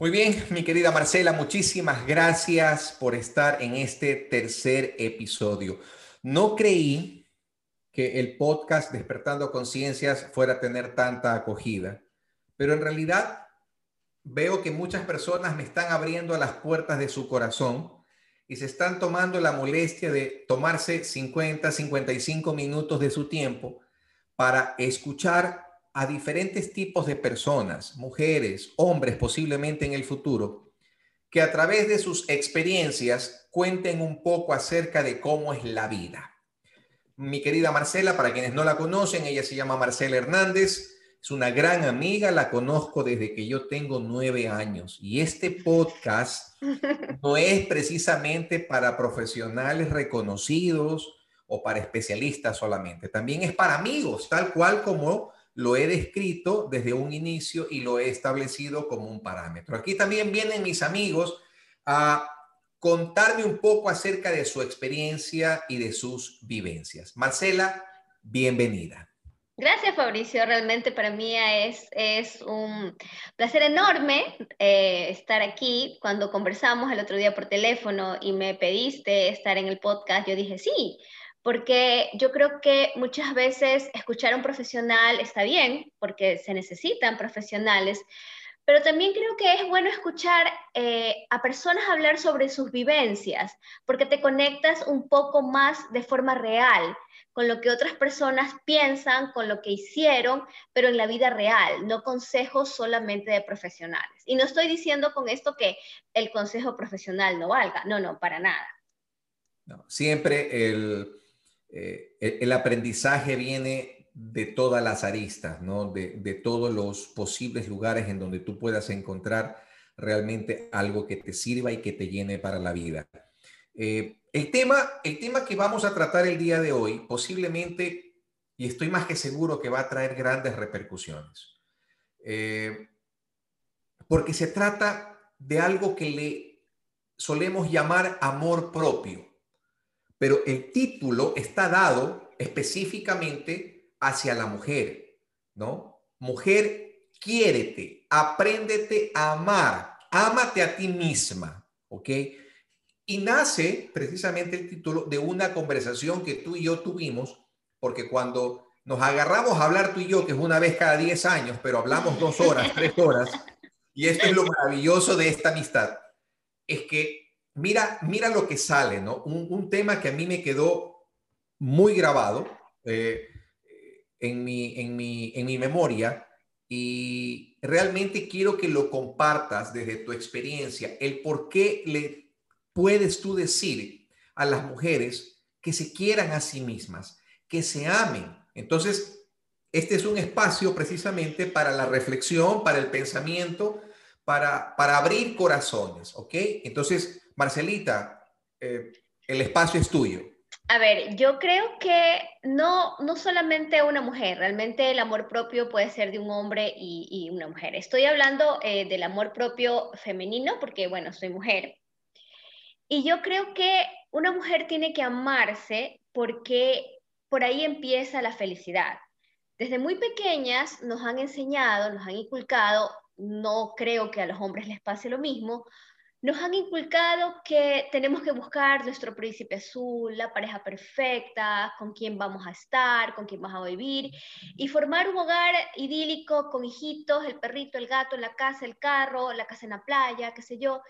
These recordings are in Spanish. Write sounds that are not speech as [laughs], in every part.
Muy bien, mi querida Marcela, muchísimas gracias por estar en este tercer episodio. No creí que el podcast Despertando Conciencias fuera a tener tanta acogida, pero en realidad veo que muchas personas me están abriendo las puertas de su corazón y se están tomando la molestia de tomarse 50, 55 minutos de su tiempo para escuchar a diferentes tipos de personas, mujeres, hombres posiblemente en el futuro, que a través de sus experiencias cuenten un poco acerca de cómo es la vida. Mi querida Marcela, para quienes no la conocen, ella se llama Marcela Hernández, es una gran amiga, la conozco desde que yo tengo nueve años y este podcast [laughs] no es precisamente para profesionales reconocidos o para especialistas solamente, también es para amigos, tal cual como lo he descrito desde un inicio y lo he establecido como un parámetro. Aquí también vienen mis amigos a contarme un poco acerca de su experiencia y de sus vivencias. Marcela, bienvenida. Gracias, Fabricio. Realmente para mí es, es un placer enorme eh, estar aquí. Cuando conversamos el otro día por teléfono y me pediste estar en el podcast, yo dije sí, porque yo creo que muchas veces escuchar a un profesional está bien, porque se necesitan profesionales, pero también creo que es bueno escuchar eh, a personas hablar sobre sus vivencias, porque te conectas un poco más de forma real con lo que otras personas piensan, con lo que hicieron, pero en la vida real, no consejos solamente de profesionales. Y no estoy diciendo con esto que el consejo profesional no valga, no, no, para nada. No, siempre el, eh, el aprendizaje viene de todas las aristas, ¿no? De, todos los posibles lugares en donde tú puedas encontrar realmente algo que te sirva y que te llene para la vida. Eh, el, tema, el tema que vamos a tratar el día de hoy posiblemente, y estoy más que seguro que va a traer grandes repercusiones, eh, porque se trata de algo que le solemos llamar amor propio pero el título está dado específicamente hacia la mujer, ¿no? Mujer, quiérete, apréndete a amar, ámate a ti misma, ¿ok? Y nace precisamente el título de una conversación que tú y yo tuvimos, porque cuando nos agarramos a hablar tú y yo, que es una vez cada 10 años, pero hablamos dos horas, [laughs] tres horas, y esto es lo maravilloso de esta amistad, es que mira, mira lo que sale, ¿no? Un, tema que a mí me quedó muy grabado eh, en, mi, en, mi, en mi memoria y realmente quiero que lo compartas desde tu experiencia, el por qué le puedes tú decir a las mujeres que se quieran a sí mismas, que se amen. Entonces, este es un espacio precisamente para la reflexión, para el pensamiento, para, para abrir corazones, ¿ok? Entonces, Marcelita, eh, el espacio es tuyo. A ver, yo creo que no, no solamente una mujer, realmente el amor propio puede ser de un hombre y, una mujer. Estoy hablando eh, del amor propio femenino porque, bueno, soy mujer. Y yo creo que una mujer tiene que amarse porque por ahí empieza la felicidad. Desde muy pequeñas nos han enseñado, nos han inculcado, no creo que a los hombres les pase lo mismo, nos han inculcado que tenemos que buscar nuestro príncipe azul, la pareja perfecta, con quién vamos a estar, con quién vamos a vivir, y formar un hogar idílico con hijitos, el perrito, el gato, la casa, el carro, la casa en la playa, qué sé yo,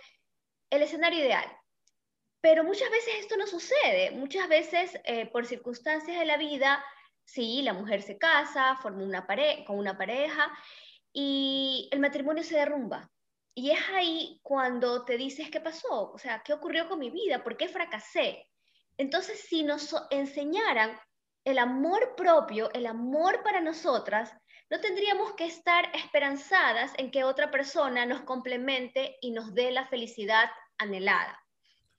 el escenario ideal. Pero muchas veces esto no sucede, muchas veces eh, por circunstancias de la vida, sí, la mujer se casa, forma una pareja, con una pareja, y el matrimonio se derrumba y es ahí cuando te dices, ¿qué pasó? O sea, ¿qué ocurrió con mi vida? ¿Por qué fracasé? Entonces, si nos enseñaran el amor propio, el amor para nosotras, no tendríamos que estar esperanzadas en que otra persona nos complemente y nos dé la felicidad anhelada.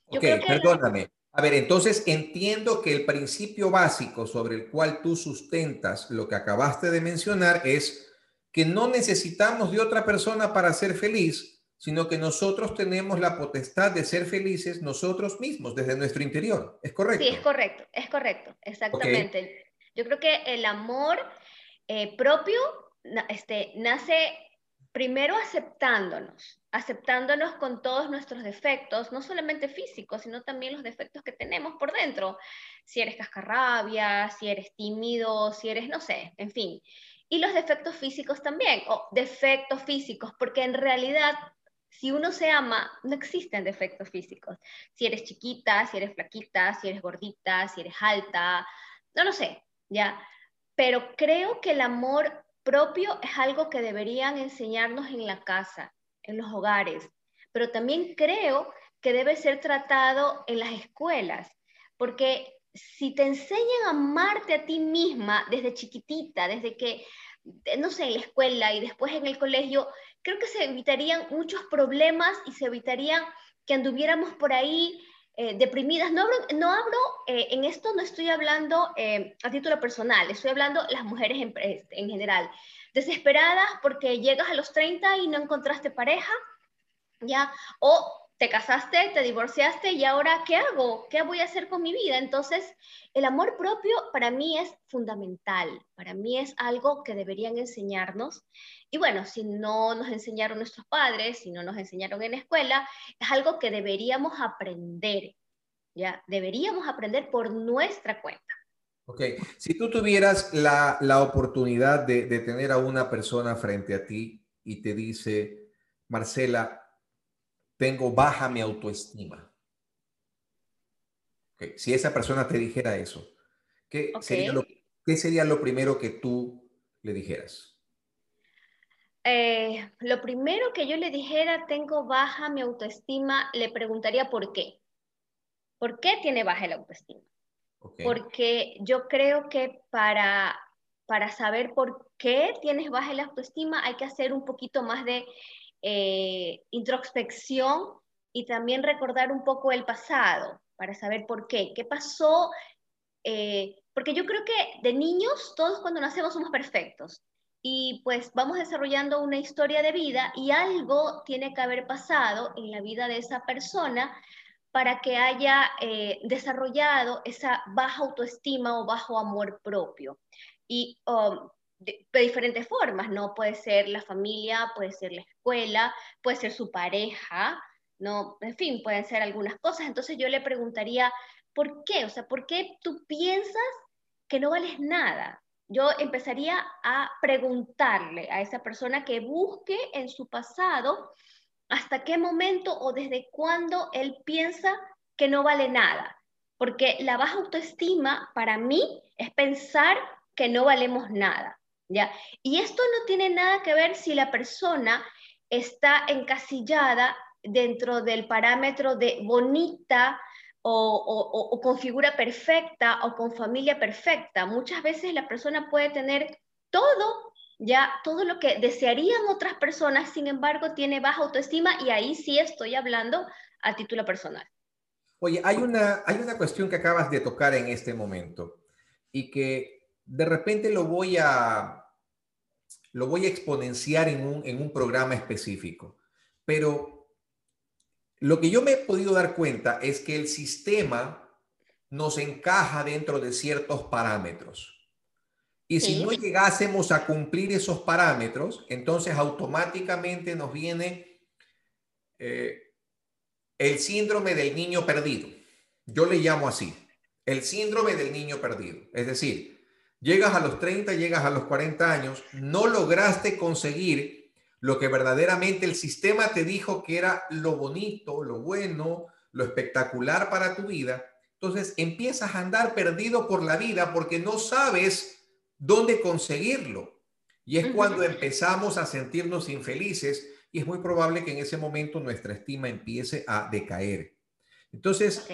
ok, perdóname. A ver, entonces entiendo que el principio básico sobre el cual tú sustentas lo que acabaste de mencionar es que no necesitamos de otra persona para ser feliz, sino que nosotros tenemos la potestad de ser felices nosotros mismos desde nuestro interior. ¿Es correcto? Sí, es correcto, es correcto, exactamente. Yo creo que el amor eh, propio este, nace primero aceptándonos, aceptándonos con todos nuestros defectos, no solamente físicos, sino también los defectos que tenemos por dentro. Si eres cascarrabia, si eres tímido, si eres, no sé, en fin. Y los defectos físicos también, o defectos físicos, porque en realidad si uno se ama, no existen defectos físicos. Si eres chiquita, si eres flaquita, si eres gordita, si eres alta, no lo sé, ¿ya? Pero creo que el amor propio es algo que deberían enseñarnos en la casa, en los hogares, pero también creo que debe ser tratado en las escuelas, porque si te enseñan a amarte a ti misma desde chiquitita, desde que, no sé, en la escuela y después en el colegio, creo que se evitarían muchos problemas y se evitarían que anduviéramos por ahí eh, deprimidas. No hablo, no hablo eh, en esto no estoy hablando eh, a título personal, estoy hablando las mujeres en, en, general. Desesperadas porque llegas a los 30 y no encontraste pareja, ¿ya? O te casaste, te divorciaste y ahora, ¿qué hago? ¿Qué voy a hacer con mi vida? Entonces, el amor propio para mí es fundamental, para mí es algo que deberían enseñarnos. Y bueno, si no nos enseñaron nuestros padres, si no nos enseñaron en la escuela, es algo que deberíamos aprender, ¿ya? Deberíamos aprender por nuestra cuenta. Ok, si tú tuvieras la, la oportunidad de, de tener a una persona frente a ti y te dice, Marcela, tengo baja mi autoestima. Si esa persona te dijera eso, ¿qué, sería lo, ¿qué, sería lo, primero que tú le dijeras? Eh, lo primero que yo le dijera, tengo baja mi autoestima, le preguntaría por qué. ¿Por qué tiene baja la autoestima? Porque yo creo que para, para saber por qué tienes baja la autoestima hay que hacer un poquito más de eh, introspección y también recordar un poco el pasado para saber por qué, qué pasó, eh, porque yo creo que de niños todos cuando nacemos somos perfectos y pues vamos desarrollando una historia de vida y algo tiene que haber pasado en la vida de esa persona para que haya eh, desarrollado esa baja autoestima o bajo amor propio. Y um, de, diferentes formas, ¿no? Puede ser la familia, puede ser la escuela, puede ser su pareja, ¿no? En fin, pueden ser algunas cosas. Entonces yo le preguntaría, ¿por qué? O sea, ¿por qué tú piensas que no vales nada? Yo empezaría a preguntarle a esa persona que busque en su pasado hasta qué momento o desde cuándo él piensa que no vale nada. Porque la baja autoestima para mí es pensar que no valemos nada. Y esto no tiene nada que ver si la persona está encasillada dentro del parámetro de bonita o, con figura perfecta o con familia perfecta. Muchas veces la persona puede tener todo, ya todo lo que desearían otras personas, sin embargo tiene baja autoestima y ahí sí estoy hablando a título personal. Oye, hay una, hay una cuestión que acabas de tocar en este momento y que de repente lo voy a, lo voy a exponenciar en un, en un programa específico. Pero lo que yo me he podido dar cuenta es que el sistema nos encaja dentro de ciertos parámetros. Y si no llegásemos a cumplir esos parámetros, entonces automáticamente nos viene eh, el síndrome del niño perdido. Yo le llamo así, el síndrome del niño perdido. Es decir, Llegas a los 30, llegas a los 40 años, no lograste conseguir lo que verdaderamente el sistema te dijo que era lo bonito, lo bueno, lo espectacular para tu vida. Entonces empiezas a andar perdido por la vida porque no sabes dónde conseguirlo. Y es cuando empezamos a sentirnos infelices y es muy probable que en ese momento nuestra estima empiece a decaer. Entonces,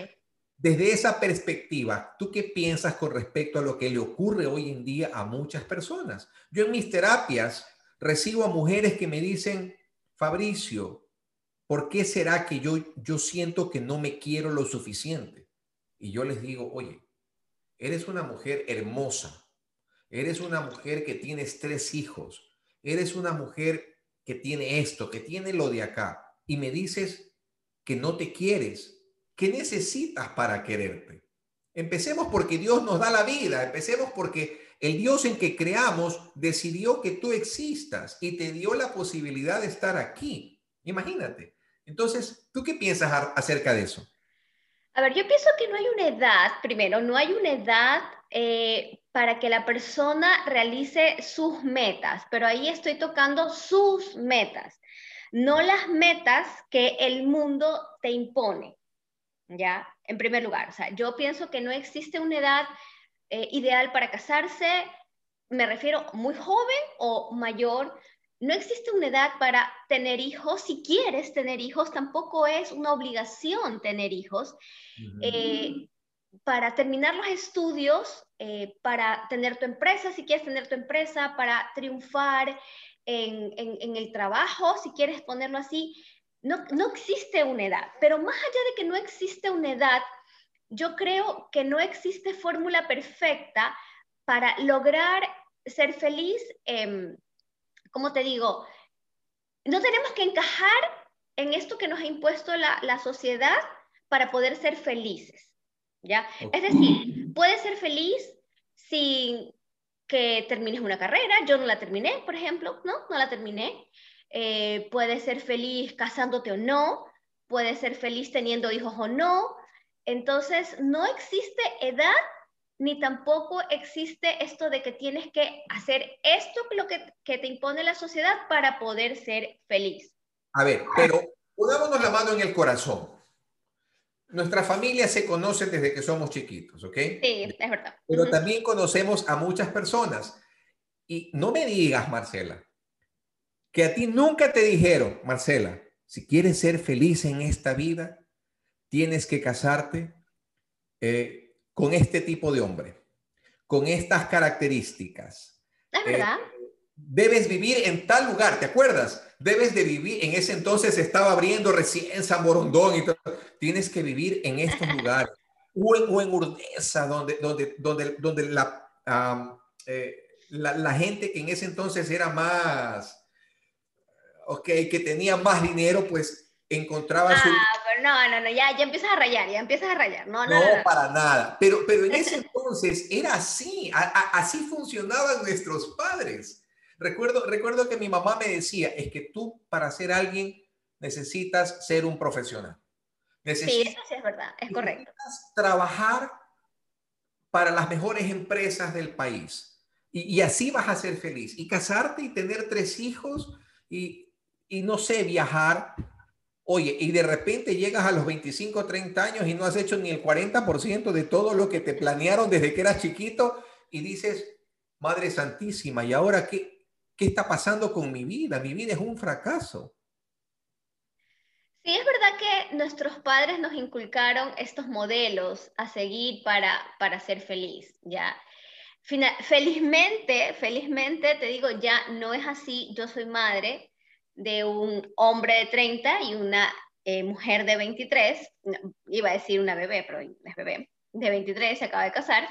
desde esa perspectiva, ¿tú qué piensas con respecto a lo que le ocurre hoy en día a muchas personas? Yo en mis terapias recibo a mujeres que me dicen, Fabricio, ¿por qué será que yo, yo siento que no me quiero lo suficiente? Y yo les digo, oye, eres una mujer hermosa, eres una mujer que tienes tres hijos, eres una mujer que tiene esto, que tiene lo de acá, y me dices que no te quieres ¿Qué necesitas para quererte? Empecemos porque Dios nos da la vida, empecemos porque El Dios en que creamos decidió que tú existas y te dio la posibilidad de estar aquí. Imagínate. Entonces, ¿tú qué piensas acerca de eso? A ver, yo pienso que no hay una edad, primero, no hay una edad eh, para que la persona realice sus metas, pero ahí estoy tocando sus metas, no las metas que el mundo te impone, ¿ya? En primer lugar, o sea, yo pienso que no existe una edad eh, ideal para casarse, me refiero muy joven o mayor, no existe una edad para tener hijos. Si quieres tener hijos, tampoco es una obligación tener hijos. Eh, para terminar los estudios, eh, para tener tu empresa, si quieres tener tu empresa, para triunfar en, el trabajo, si quieres ponerlo así, no, no existe una edad. Pero más allá de que no existe una edad, yo creo que no existe fórmula perfecta para lograr ser feliz. Eh, como te digo, no tenemos que encajar en esto que nos ha impuesto la, la sociedad para poder ser felices. ¿ya? Es decir, puedes ser feliz sin que termines una carrera. Yo no la terminé, por ejemplo, ¿no? No la terminé. Eh, puedes ser feliz casándote o no. Puedes ser feliz teniendo hijos o no. Entonces, no existe edad ni tampoco existe esto de que tienes que hacer esto lo que, que te impone la sociedad para poder ser feliz. A ver, pero pongámonos la mano en el corazón. Nuestra familia se conoce desde que somos chiquitos, ¿ok? Sí, es verdad. Pero también conocemos a muchas personas. Y no me digas, Marcela, que a ti nunca te dijeron, Marcela, si quieres ser feliz en esta vida, tienes que casarte, eh, con este tipo de hombre, con estas características. Es eh, verdad. debes vivir en tal lugar, ¿te acuerdas? Debes de vivir, en ese entonces estaba abriendo recién San Borondón y todo. Tienes que vivir en estos [laughs] lugares. o, en, Urdesa, donde, donde, donde, donde la, eh, la, la, gente que en ese entonces era más, ok, que tenía más dinero, pues encontraba ah, pero no, no, no, ya, ya empiezas a rayar, ya empiezas a rayar. No, no, no, para nada. Pero, pero en ese [laughs] entonces era así, así funcionaban nuestros padres. Recuerdo, recuerdo que mi mamá me decía, es que tú para ser alguien necesitas ser un profesional. sí, eso sí es verdad, es correcto. Trabajar para las mejores empresas del país. Y, y, así vas a ser feliz. Y casarte y tener tres hijos y, y no sé, viajar Oye, y de repente llegas a los 25, 30 años y no has hecho ni el 40% de todo lo que te planearon desde que eras chiquito y dices, Madre Santísima, ¿y ahora qué, qué está pasando con mi vida? Mi vida es un fracaso. Sí, es verdad que nuestros padres nos inculcaron estos modelos a seguir para, para ser feliz, ¿ya? felizmente, felizmente, te digo, ya no es así, yo soy madre, de un hombre de 30 y una eh, mujer de 23, iba a decir una bebé, pero es bebé, de 23, se acaba de casar.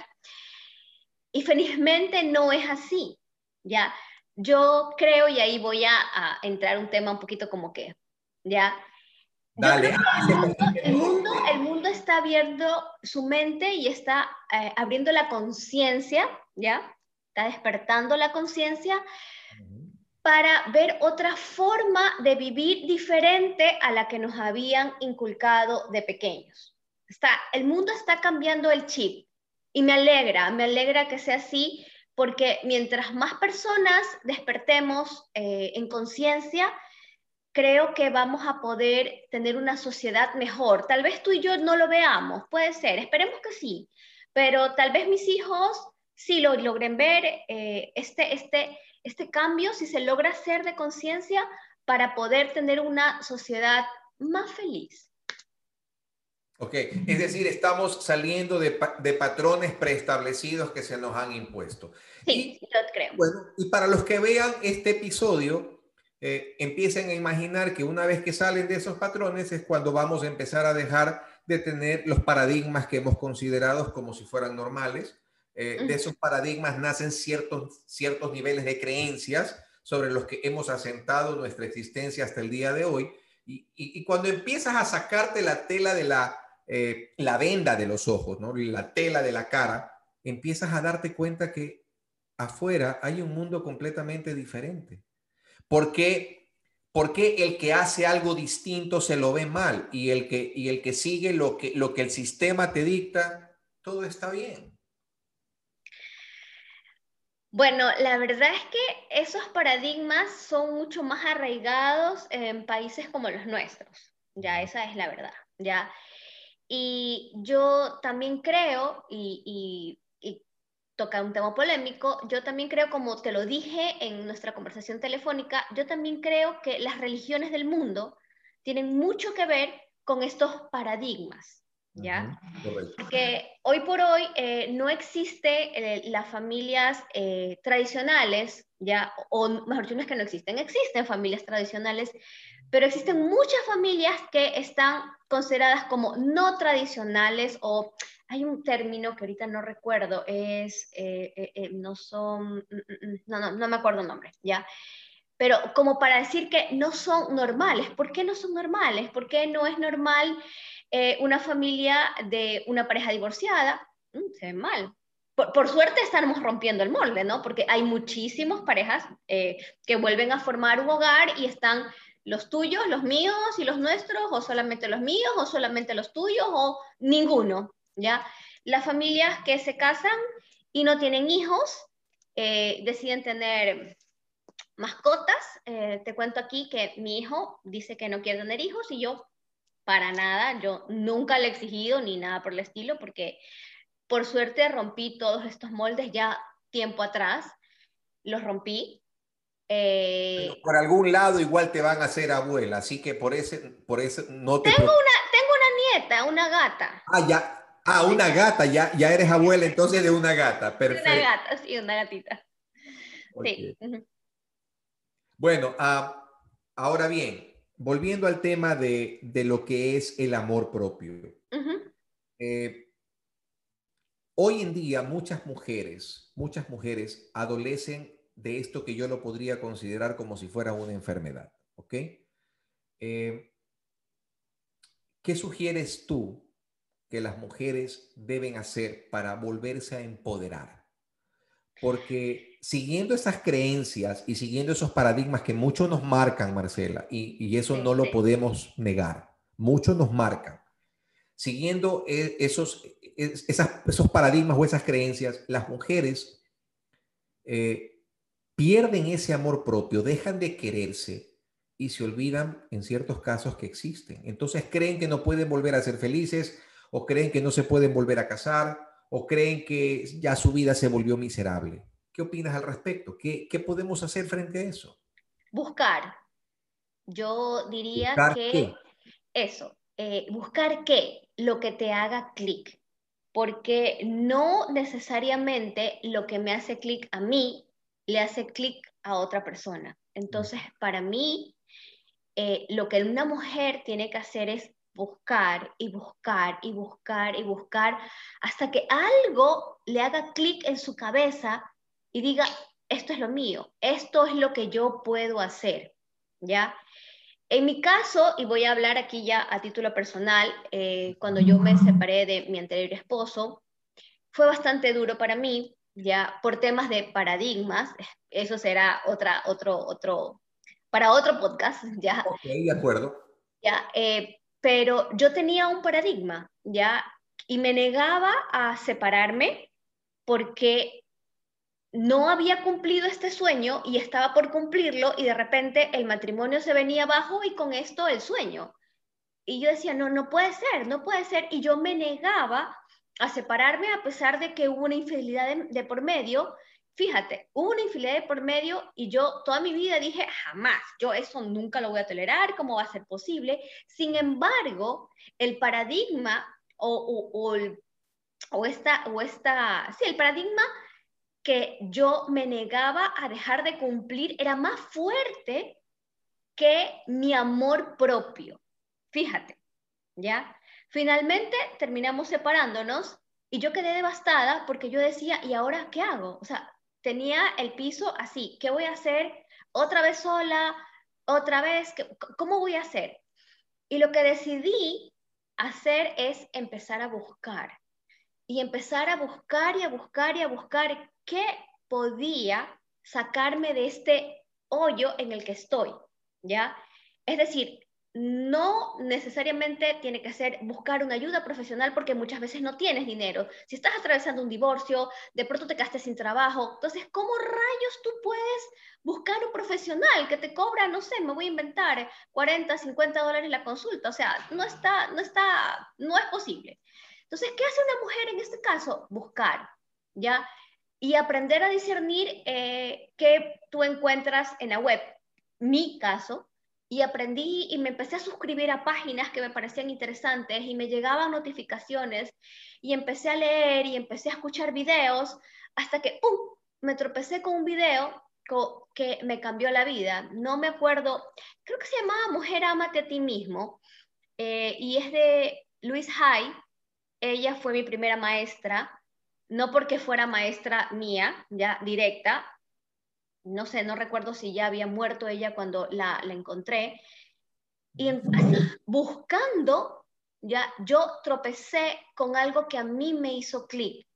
Y felizmente no es así, ¿ya? Yo creo, y ahí voy a, entrar un tema un poquito como que, ¿ya? Dale. El mundo, el, mundo, está abriendo su mente y está eh, abriendo la conciencia, ¿ya? Está despertando la conciencia para ver otra forma de vivir diferente a la que nos habían inculcado de pequeños. Está, el mundo está cambiando el chip y me alegra, me alegra que sea así, porque mientras más personas despertemos eh, en conciencia, creo que vamos a poder tener una sociedad mejor. Tal vez tú y yo no lo veamos, puede ser, esperemos que sí, pero tal vez mis hijos sí lo logren ver, eh, este, este, este cambio, si se logra hacer de conciencia para poder tener una sociedad más feliz. Ok, es decir, estamos saliendo de, patrones preestablecidos que se nos han impuesto. Sí, yo creo. Bueno, y para los que vean este episodio, eh, empiecen a imaginar que una vez que salen de esos patrones es cuando vamos a empezar a dejar de tener los paradigmas que hemos considerado como si fueran normales eh, de esos paradigmas nacen ciertos, ciertos niveles de creencias sobre los que hemos asentado nuestra existencia hasta el día de hoy. Y, cuando empiezas a sacarte la tela de la, eh, la venda de los ojos, ¿no? la tela de la cara, empiezas a darte cuenta que afuera hay un mundo completamente diferente. ¿Por qué, porque el que hace algo distinto se lo ve mal y el que, y el que sigue lo que, lo que el sistema te dicta, todo está bien? Bueno, la verdad es que esos paradigmas son mucho más arraigados en países como los nuestros, ya esa es la verdad, ya. Y yo también creo, y, y, toca un tema polémico, yo también creo, como te lo dije en nuestra conversación telefónica, yo también creo que las religiones del mundo tienen mucho que ver con estos paradigmas, ¿ya? Porque hoy por hoy eh, no existe eh, las familias eh, tradicionales, ¿ya? O mejor dicho, no es que no existen, existen familias tradicionales, pero existen muchas familias que están consideradas como no tradicionales o hay un término que ahorita no recuerdo, es, no son, mm, mm, mm, no, no, no me acuerdo el nombre, ¿ya? Pero como para decir que no son normales, ¿por qué no son normales? ¿Por qué no es normal eh, una familia de una pareja divorciada, mm, se ve mal. Por, suerte estamos rompiendo el molde, ¿no? Porque hay muchísimas parejas eh, que vuelven a formar un hogar y están los tuyos, los míos y los nuestros, o solamente los míos, o solamente los tuyos, o ninguno, ¿ya? Las familias que se casan y no tienen hijos, eh, deciden tener mascotas. te cuento aquí que mi hijo dice que no quiere tener hijos y yo para nada, yo nunca le he exigido ni nada por el estilo, porque por suerte rompí todos estos moldes ya tiempo atrás, los rompí. Eh, por algún lado igual te van a hacer abuela, así que por ese, por ese no te... Tengo una, tengo una nieta, una gata. Ah, ya. Ah, una gata, ya, ya eres abuela entonces de una gata, perfecto. Una gata, sí, una gatita. Sí. Bueno, ah, ahora bien, volviendo al tema de, lo que es el amor propio. Eh, hoy en día muchas mujeres, muchas mujeres adolecen de esto que yo lo podría considerar como si fuera una enfermedad, ¿ok? Eh, ¿Qué sugieres tú que las mujeres deben hacer para volverse a empoderar? Porque siguiendo esas creencias y siguiendo esos paradigmas que muchos nos marcan, Marcela, y, eso no lo podemos negar, muchos nos marcan. Siguiendo e, esos, esos paradigmas o esas creencias, las mujeres eh, pierden ese amor propio, dejan de quererse y se olvidan en ciertos casos que existen. Entonces creen que no pueden volver a ser felices o creen que no se pueden volver a casar o creen que ya su vida se volvió miserable. ¿Qué opinas al respecto? ¿Qué, podemos hacer frente a eso? Buscar. Yo diría que eso, eh, buscar qué, lo que te haga clic, porque no necesariamente lo que me hace clic a mí le hace clic a otra persona. Entonces, para mí, eh, lo que una mujer tiene que hacer es buscar y buscar y buscar y buscar hasta que algo le haga clic en su cabeza y diga, esto es lo mío, esto es lo que yo puedo hacer, ¿ya? En mi caso, y voy a hablar aquí ya a título personal, eh, cuando yo me separé de mi anterior esposo, fue bastante duro para mí, ya por temas de paradigmas, eso será otra, otro, otro, para otro podcast, [laughs] ya. Ok, de acuerdo. Ya, eh, pero yo tenía un paradigma, ¿ya? Y me negaba a separarme porque no había cumplido este sueño y estaba por cumplirlo y de repente el matrimonio se venía abajo y con esto el sueño. Y yo decía, no, no puede ser, no puede ser. Y yo me negaba a separarme a pesar de que hubo una infidelidad de por medio Fíjate, hubo una infidelidad por medio y yo toda mi vida dije, jamás, yo eso nunca lo voy a tolerar, ¿cómo va a ser posible? Sin embargo, el paradigma o, o, o, esta, o esta, sí, el paradigma que yo me negaba a dejar de cumplir era más fuerte que mi amor propio. Fíjate, ¿ya? Finalmente terminamos separándonos y yo quedé devastada porque yo decía, ¿y ahora qué hago? O sea, tenía el piso así, ¿qué voy a hacer? ¿Otra vez sola? ¿Otra vez? ¿Cómo voy a hacer? Y lo que decidí hacer es empezar a buscar. Y empezar a buscar y a buscar y a buscar qué podía sacarme de este hoyo en el que estoy, ¿ya? Es decir, no necesariamente tiene que ser buscar una ayuda profesional porque muchas veces no tienes dinero. Si estás atravesando un divorcio, de pronto te quedaste sin trabajo, entonces, ¿cómo rayos tú puedes buscar un profesional que te cobra, no sé, me voy a inventar 40, 50 dólares la consulta? O sea, no está, no está, no es posible. Entonces, ¿qué hace una mujer en este caso? Buscar, ¿ya? Y aprender a discernir eh, qué tú encuentras en la web. Mi caso, y aprendí y me empecé a suscribir a páginas que me parecían interesantes y me llegaban notificaciones y empecé a leer y empecé a escuchar videos hasta que ¡pum! me tropecé con un video que me cambió la vida. No me acuerdo, creo que se llamaba Mujer, amate a ti mismo eh, y es de Luis Hay. Ella fue mi primera maestra, no porque fuera maestra mía, ya directa, no sé, no recuerdo si ya había muerto ella cuando la, encontré, y buscando, ya yo tropecé con algo que a mí me hizo clic.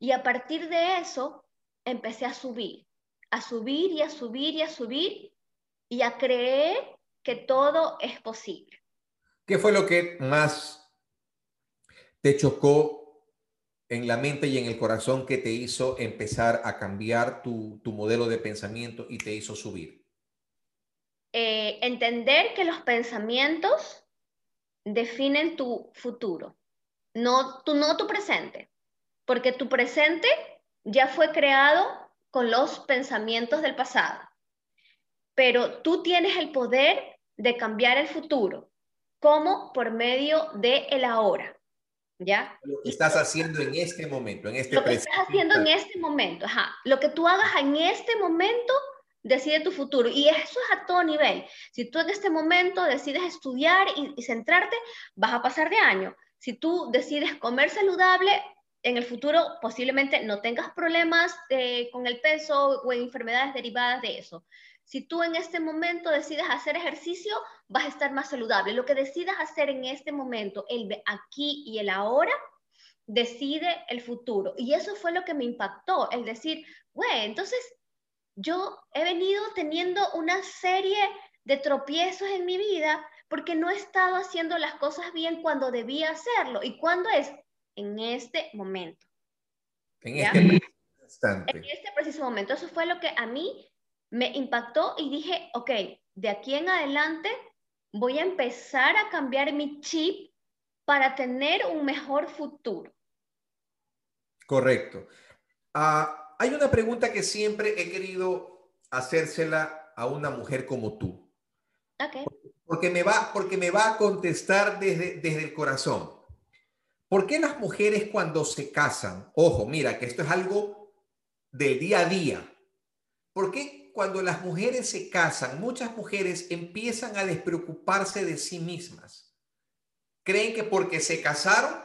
Y a partir de eso empecé a subir, a subir y a subir y a subir y a creer que todo es posible. ¿Qué fue lo que más te chocó en la mente y en el corazón que te hizo empezar a cambiar tu, modelo de pensamiento y te hizo subir? Eh, entender que los pensamientos definen tu futuro, no tu, no tu presente, porque tu presente ya fue creado con los pensamientos del pasado, pero tú tienes el poder de cambiar el futuro, como por medio de el ahora. ¿Ya? Lo que estás haciendo en este momento, en este Lo que estás haciendo en este momento, ajá. Lo que tú hagas en este momento decide tu futuro. Y eso es a todo nivel. Si tú en este momento decides estudiar y, centrarte, vas a pasar de año. Si tú decides comer saludable, en el futuro posiblemente no tengas problemas eh, con el peso o enfermedades derivadas de eso. Si tú en este momento decides hacer ejercicio, vas a estar más saludable. Lo que decidas hacer en este momento, el de aquí y el ahora, decide el futuro. Y eso fue lo que me impactó, el decir, güey, entonces yo he venido teniendo una serie de tropiezos en mi vida porque no he estado haciendo las cosas bien cuando debía hacerlo. ¿Y cuándo es? En este momento. En este preciso instante. En este preciso momento. Eso fue lo que a mí me impactó y dije, ok, de aquí en adelante voy a empezar a cambiar mi chip para tener un mejor futuro. Correcto. Ah, hay una pregunta que siempre he querido hacérsela a una mujer como tú. Okay. Porque me va, porque me va a contestar desde, desde el corazón. ¿Por qué las mujeres cuando se casan, ojo, mira que esto es algo del día a día, ¿por qué cuando las mujeres se casan, muchas mujeres empiezan a despreocuparse de sí mismas. Creen que porque se casaron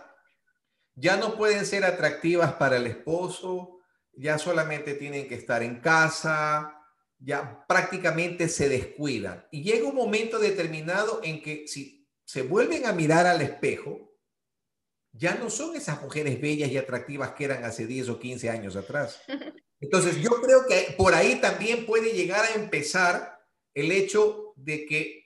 ya no pueden ser atractivas para el esposo, ya solamente tienen que estar en casa, ya prácticamente se descuidan. Y llega un momento determinado en que si se vuelven a mirar al espejo, ya no son esas mujeres bellas y atractivas que eran hace 10 o 15 años atrás. [laughs] Entonces, yo creo que por ahí también puede llegar a empezar el hecho de que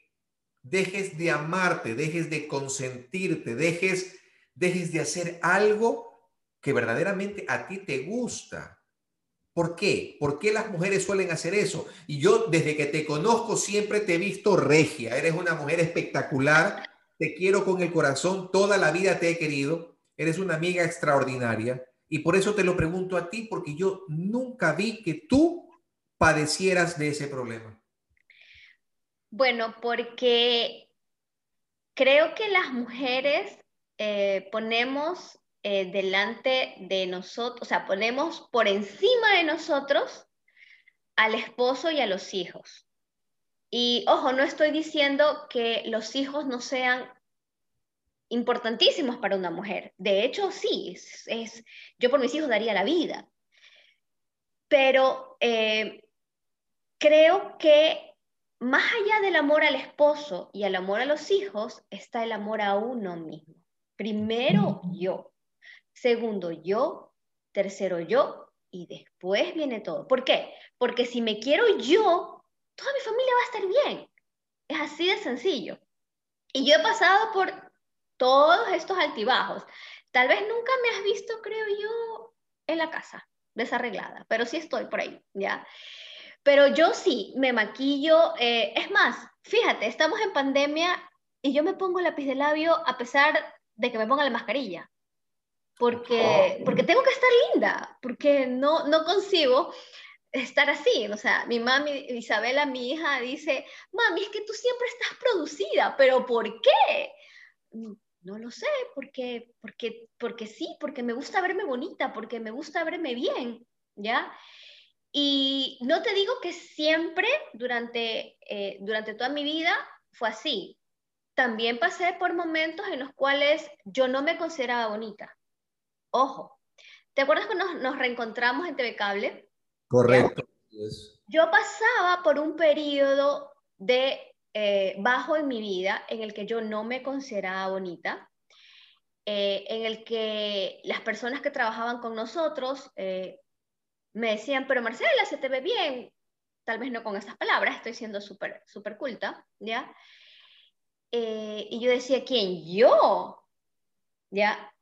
dejes de amarte, dejes de consentirte, dejes, de hacer algo que verdaderamente a ti te gusta. ¿Por qué? ¿Por qué las mujeres suelen hacer eso? Y yo desde que te conozco siempre te he visto regia, eres una mujer espectacular, te quiero con el corazón, toda la vida te he querido, eres una amiga extraordinaria y por eso te lo pregunto a ti, porque yo nunca vi que tú padecieras de ese problema. Bueno, porque creo que las mujeres eh, ponemos eh, delante de nosotros, o sea, ponemos por encima de nosotros al esposo y a los hijos. Y ojo, no estoy diciendo que los hijos no sean importantísimos para una mujer. De hecho, sí, es, yo por mis hijos daría la vida. Pero eh, creo que más allá del amor al esposo y al amor a los hijos, está el amor a uno mismo. Primero yo, segundo yo, tercero yo y después viene todo. ¿Por qué? Porque si me quiero yo, toda mi familia va a estar bien. Es así de sencillo. Y yo he pasado por todos estos altibajos. Tal vez nunca me has visto, creo yo, en la casa, desarreglada, pero sí estoy por ahí, ¿ya? Pero yo sí, me maquillo. Eh, es más, fíjate, estamos en pandemia y yo me pongo lápiz de labio a pesar de que me ponga la mascarilla. Porque, oh. porque tengo que estar linda, porque no, no consigo estar así. O sea, mi mami, Isabela, mi hija, dice, mami, es que tú siempre estás producida, pero ¿por qué? No lo sé, porque, porque, porque sí, porque me gusta verme bonita, porque me gusta verme bien, ¿ya? Y no te digo que siempre durante, eh, durante toda mi vida fue así. También pasé por momentos en los cuales yo no me consideraba bonita. Ojo, ¿te acuerdas cuando nos, reencontramos en TV Cable? Correcto. Yo pasaba por un periodo de eh, bajo en mi vida en el que yo no me consideraba bonita, eh, en el que las personas que trabajaban con nosotros me decían, pero Marcela, se te ve bien, tal vez no con esas palabras, estoy siendo súper super culta, ¿ya? Eh, y yo decía, ¿quién? Yo, ¿ya?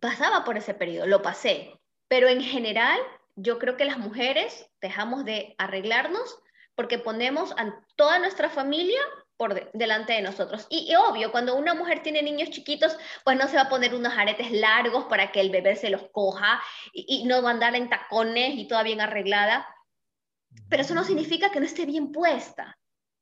Pasaba por ese periodo, lo pasé, pero en general yo creo que las mujeres dejamos de arreglarnos porque ponemos a toda nuestra familia por delante de nosotros. Y, obvio, cuando una mujer tiene niños chiquitos, pues no se va a poner unos aretes largos para que el bebé se los coja y, no va a andar en tacones y toda bien arreglada. Pero eso no significa que no esté bien puesta.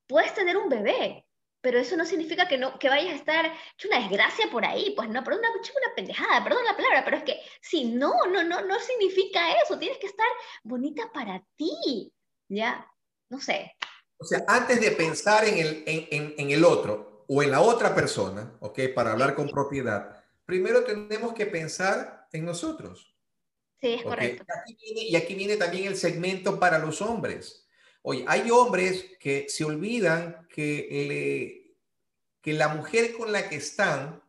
Puedes tener un bebé, pero eso no significa que, no, que vayas a estar hecho una desgracia por ahí, pues no, perdón, una, una pendejada, perdón la palabra, pero es que sí, no, no, no, no significa eso, tienes que estar bonita para ti, ¿ya? No sé, o sea, antes de pensar en el, en, en, el otro o en la otra persona, ¿ok? Para hablar con propiedad, primero tenemos que pensar en nosotros. Sí, es correcto. Y aquí, viene, y aquí viene también el segmento para los hombres. Oye, hay hombres que se olvidan que, que la mujer con la que están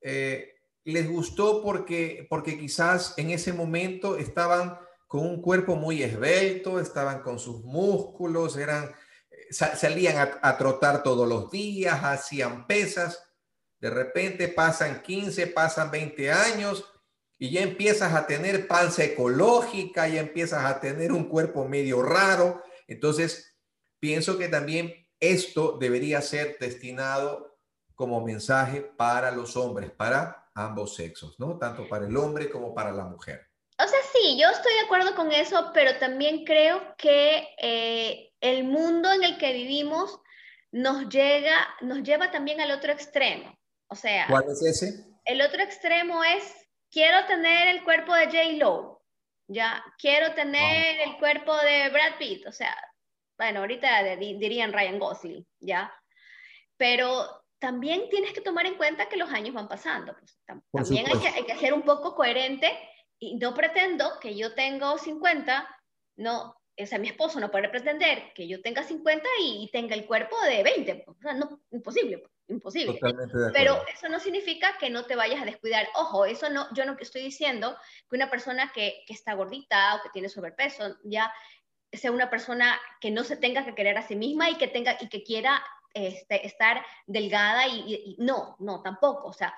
eh, les gustó porque, porque quizás en ese momento estaban con un cuerpo muy esbelto, estaban con sus músculos, eran salían a, trotar todos los días, hacían pesas, de repente pasan 15, pasan 20 años y ya empiezas a tener panza ecológica, ya empiezas a tener un cuerpo medio raro. Entonces, pienso que también esto debería ser destinado como mensaje para los hombres, para ambos sexos, ¿no? Tanto para el hombre como para la mujer. Sí, yo estoy de acuerdo con eso, pero también creo que eh, el mundo en el que vivimos nos, llega, nos lleva también al otro extremo. O sea, ¿cuál es ese? El otro extremo es, quiero tener el cuerpo de J. Lo, ya, quiero tener el cuerpo de Brad Pitt, o sea, bueno, ahorita dirían Ryan Gosling, ya, pero también tienes que tomar en cuenta que los años van pasando. Pues, también hay que, hay que, ser un poco coherente y no pretendo que yo tengo 50, no, o sea, mi esposo no puede pretender que yo tenga 50 y, tenga el cuerpo de 20. O sea, no, imposible, imposible. Pero eso no significa que no te vayas a descuidar. Ojo, eso no, yo no estoy diciendo que una persona que, que está gordita o que tiene sobrepeso ya sea una persona que no se tenga que querer a sí misma y que tenga y que quiera este, estar delgada y, y, no, no, tampoco. O sea,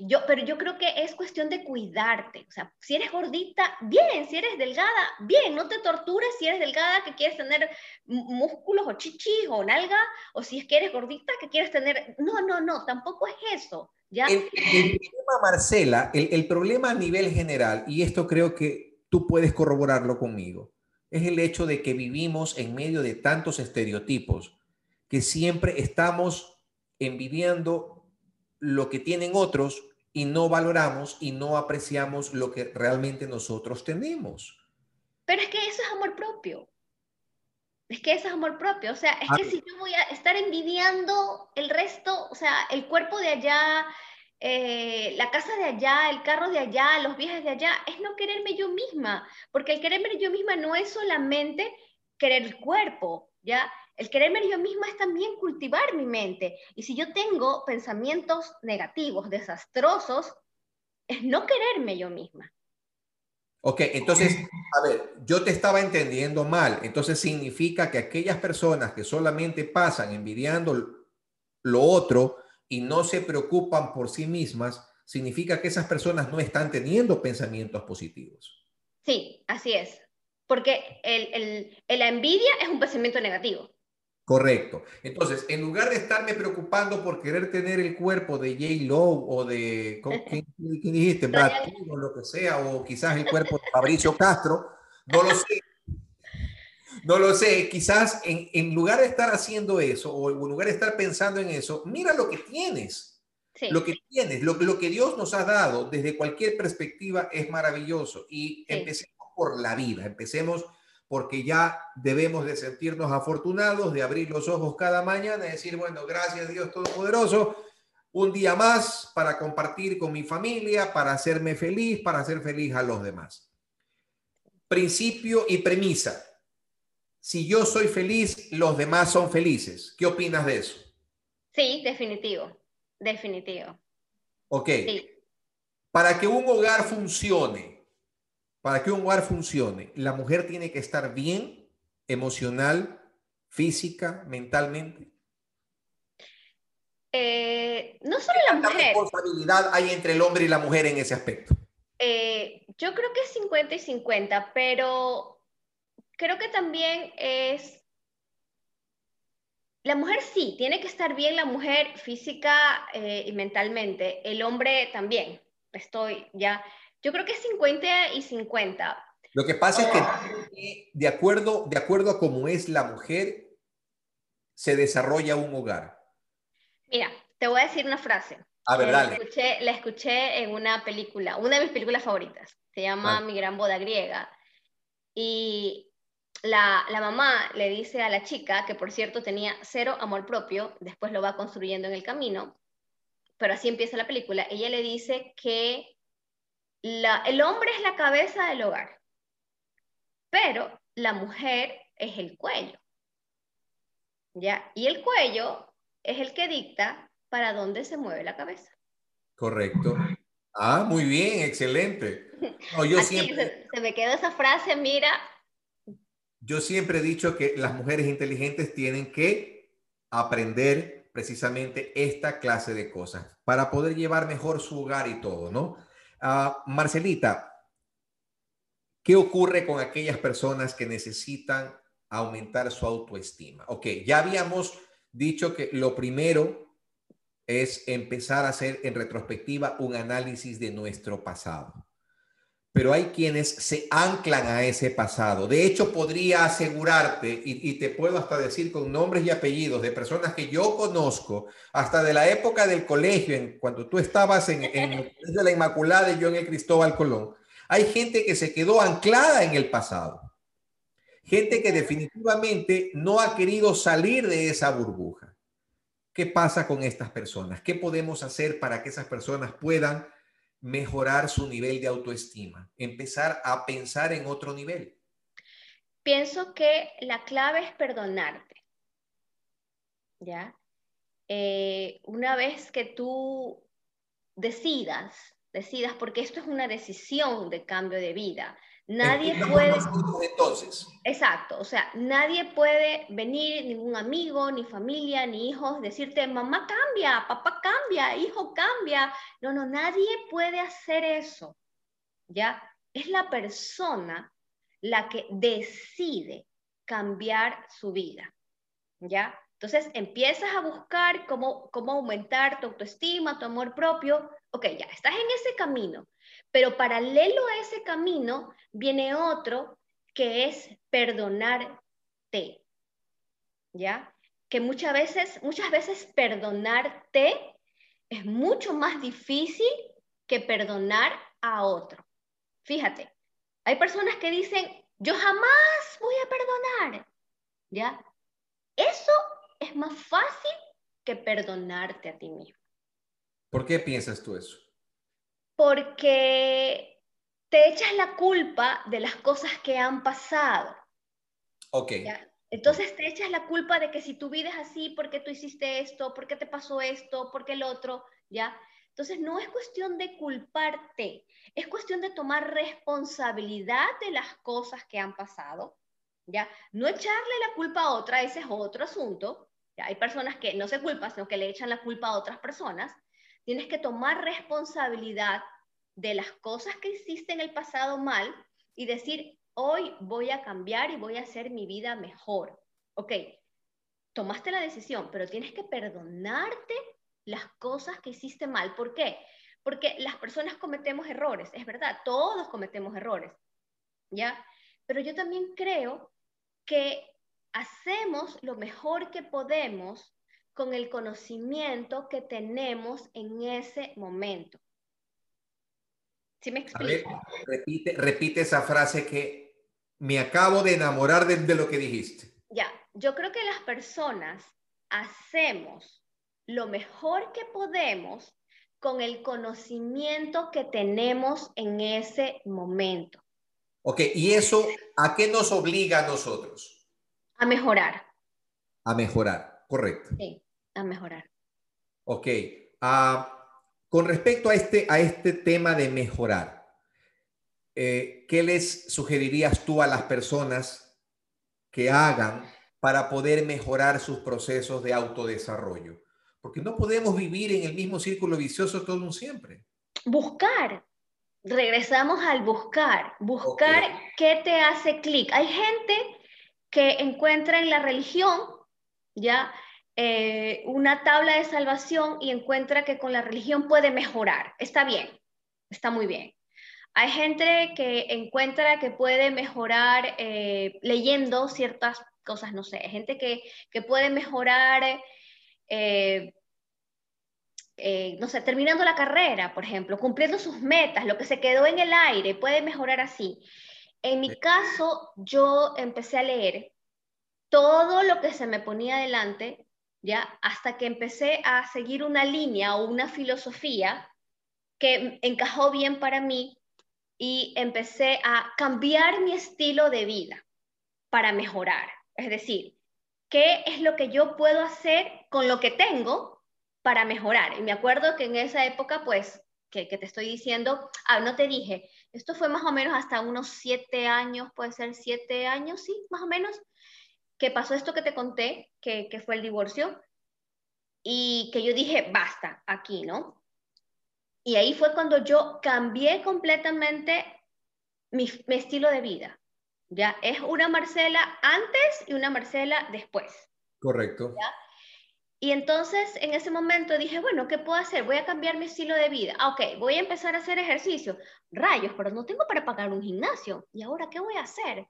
yo, pero yo creo que es cuestión de cuidarte. O sea, si eres gordita, bien, si eres delgada, bien, no te tortures si eres delgada, que quieres tener músculos o chichis o nalga, o si es que eres gordita, que quieres tener... No, no, no, tampoco es eso. ¿ya? El, [laughs] problema, Marcela, el, el problema a nivel general, y esto creo que tú puedes corroborarlo conmigo, es el hecho de que vivimos en medio de tantos estereotipos que siempre estamos envidiando lo que tienen otros y no valoramos y no apreciamos lo que realmente nosotros tenemos. Pero es que eso es amor propio. Es que eso es amor propio. O sea, es que si yo voy a estar envidiando el resto, o sea, el cuerpo de allá, eh, la casa de allá, el carro de allá, los viajes de allá, es no quererme yo misma. Porque el quererme yo misma no es solamente querer el cuerpo, ¿ya? El quererme yo misma es también cultivar mi mente. Y si yo tengo pensamientos negativos, desastrosos, es no quererme yo misma. Ok, entonces, a ver, yo te estaba entendiendo mal. Entonces significa que aquellas personas que solamente pasan envidiando lo otro y no se preocupan por sí mismas, significa que esas personas no están teniendo pensamientos positivos. Sí, así es. Porque el, la envidia es un pensamiento negativo. Correcto. Entonces, en lugar de estarme preocupando por querer tener el cuerpo de J. Lowe o de, [laughs] ¿quién, dijiste? Brad o lo que sea, o quizás el cuerpo de Fabricio Castro, no lo sé. No lo sé, quizás en, en lugar de estar haciendo eso o en lugar de estar pensando en eso, mira lo que tienes. Lo que tienes, lo, lo, que Dios nos ha dado desde cualquier perspectiva es maravilloso. Y empecemos por la vida, empecemos porque ya debemos de sentirnos afortunados, de abrir los ojos cada mañana y decir, bueno, gracias Dios Todopoderoso, un día más para compartir con mi familia, para hacerme feliz, para hacer feliz a los demás. Principio y premisa. Si yo soy feliz, los demás son felices. ¿Qué opinas de eso? Sí, definitivo, definitivo. Ok. Para que un hogar funcione, para que un hogar funcione, la mujer tiene que estar bien emocional, física, mentalmente. Eh, no solo la mujer. ¿Qué responsabilidad hay entre el hombre y la mujer en ese aspecto? Eh, yo creo que es 50 y 50, pero creo que también es... La mujer sí, tiene que estar bien la mujer física eh, y mentalmente, el hombre también. Estoy ya, yo creo que es 50 y 50. Lo que pasa es que de acuerdo, de acuerdo a cómo es la mujer, se desarrolla un hogar. Mira, te voy a decir una frase. A ver, dale. La escuché, la escuché en una película, una de mis películas favoritas. Se llama ah. Mi gran boda griega. Y la, la, mamá le dice a la chica, que por cierto tenía cero amor propio, después lo va construyendo en el camino, pero así empieza la película, ella le dice que el hombre es la cabeza del hogar, pero la mujer es el cuello. ¿Ya? Y el cuello es el que dicta para dónde se mueve la cabeza. Correcto. Ah, muy bien, excelente. [laughs] yo siempre, se, me quedó esa frase, mira. Yo siempre he dicho que las mujeres inteligentes tienen que aprender precisamente esta clase de cosas para poder llevar mejor su hogar y todo, ¿no? Ah, Marcelita, ¿qué ocurre con aquellas personas que necesitan aumentar su autoestima? Ok, ya habíamos dicho que lo primero es empezar a hacer en retrospectiva un análisis de nuestro pasado pero hay quienes se anclan a ese pasado. De hecho, podría asegurarte, y, te puedo hasta decir con nombres y apellidos de personas que yo conozco, hasta de la época del colegio, en, cuando tú estabas en, en [laughs] la Inmaculada y yo en el Cristóbal Colón, hay gente que se quedó anclada en el pasado. Gente que definitivamente no ha querido salir de esa burbuja. ¿Qué pasa con estas personas? ¿Qué podemos hacer para que esas personas puedan mejorar su nivel de autoestima, empezar a pensar en otro nivel? Pienso que la clave es perdonarte. ¿Ya? Eh, una vez que tú decidas, decidas, porque esto es una decisión de cambio de vida, Nadie puede. Entonces. Exacto, o sea, nadie puede venir, ningún amigo, ni familia, ni hijos, decirte, mamá cambia, papá cambia, hijo cambia. No, no, nadie puede hacer eso. ¿Ya? Es la persona la que decide cambiar su vida. ¿Ya? Entonces empiezas a buscar cómo, cómo aumentar tu autoestima, tu amor propio. Ok, ya, estás en ese camino pero paralelo a ese camino viene otro que es perdonarte. ¿Ya? Que muchas veces, muchas veces perdonarte es mucho más difícil que perdonar a otro. Fíjate, hay personas que dicen, yo jamás voy a perdonar. ¿Ya? Eso es más fácil que perdonarte a ti mismo. ¿Por qué piensas tú eso? Porque te echas la culpa de las cosas que han pasado. Ok. Entonces te echas la culpa de que si tu vida es así, ¿por qué tú hiciste esto? ¿Por qué te pasó esto? ¿Por qué el otro? ¿Ya? Entonces, no es cuestión de culparte, es cuestión de tomar responsabilidad de las cosas que han pasado, ¿ya? No echarle la culpa a otra, ese es otro asunto. ¿ya? Hay personas que no se culpan, sino que le echan la culpa a otras personas. Tienes que tomar responsabilidad de las cosas que hiciste en el pasado mal y decir, hoy voy a cambiar y voy a hacer mi vida mejor. Ok, tomaste la decisión, pero tienes que perdonarte las cosas que hiciste mal. ¿Por qué? Porque las personas cometemos errores, es verdad, todos cometemos errores, ¿ya? Pero yo también creo que hacemos lo mejor que podemos con el conocimiento que tenemos en ese momento. ¿Sí me explico? repite, repite esa frase que me acabo de enamorar de lo que dijiste. Ya, yo creo que las personas hacemos lo mejor que podemos con el conocimiento que tenemos en ese momento. Ok, ¿y eso a qué nos obliga a nosotros? A mejorar. A mejorar, correcto. Sí, a mejorar. Ok, uh, con respecto a este, a este tema de mejorar, eh, ¿qué les sugerirías tú a las personas que hagan para poder mejorar sus procesos de autodesarrollo? Porque no podemos vivir en el mismo círculo vicioso todo un siempre. Buscar. Regresamos al buscar. Buscar qué te hace clic. Hay gente que encuentra en la religión, ya, eh, una tabla de salvación y encuentra que con la religión puede mejorar. Está bien, está muy bien. Hay gente que encuentra que puede mejorar eh, leyendo ciertas cosas, no sé, hay gente que, que puede mejorar eh, eh, no sé, terminando la carrera, por ejemplo, cumpliendo sus metas, lo que se quedó en el aire, puede mejorar así. En mi caso, yo empecé a leer todo lo que se me ponía adelante, ¿ya? Hasta que empecé a seguir una línea o una filosofía que encajó bien para mí y empecé a cambiar mi estilo de vida para mejorar. Es decir, ¿qué es lo que yo puedo hacer con lo que tengo para mejorar? Y me acuerdo que en esa época, pues, que, te estoy diciendo, ah, no te dije, esto fue más o menos hasta unos siete años, puede ser siete años, sí, más o menos, que pasó esto que te conté, que, que fue el divorcio, y que yo dije, basta, aquí, ¿no? Y ahí fue cuando yo cambié completamente mi, mi estilo de vida. ¿ya? Es una Marcela antes y una Marcela después. Correcto. Y entonces en ese momento dije, bueno, ¿qué puedo hacer? Voy a cambiar mi estilo de vida. Ah, ok, voy a empezar a hacer ejercicio. Rayos, pero no tengo para pagar un gimnasio. ¿Y ahora qué voy a hacer?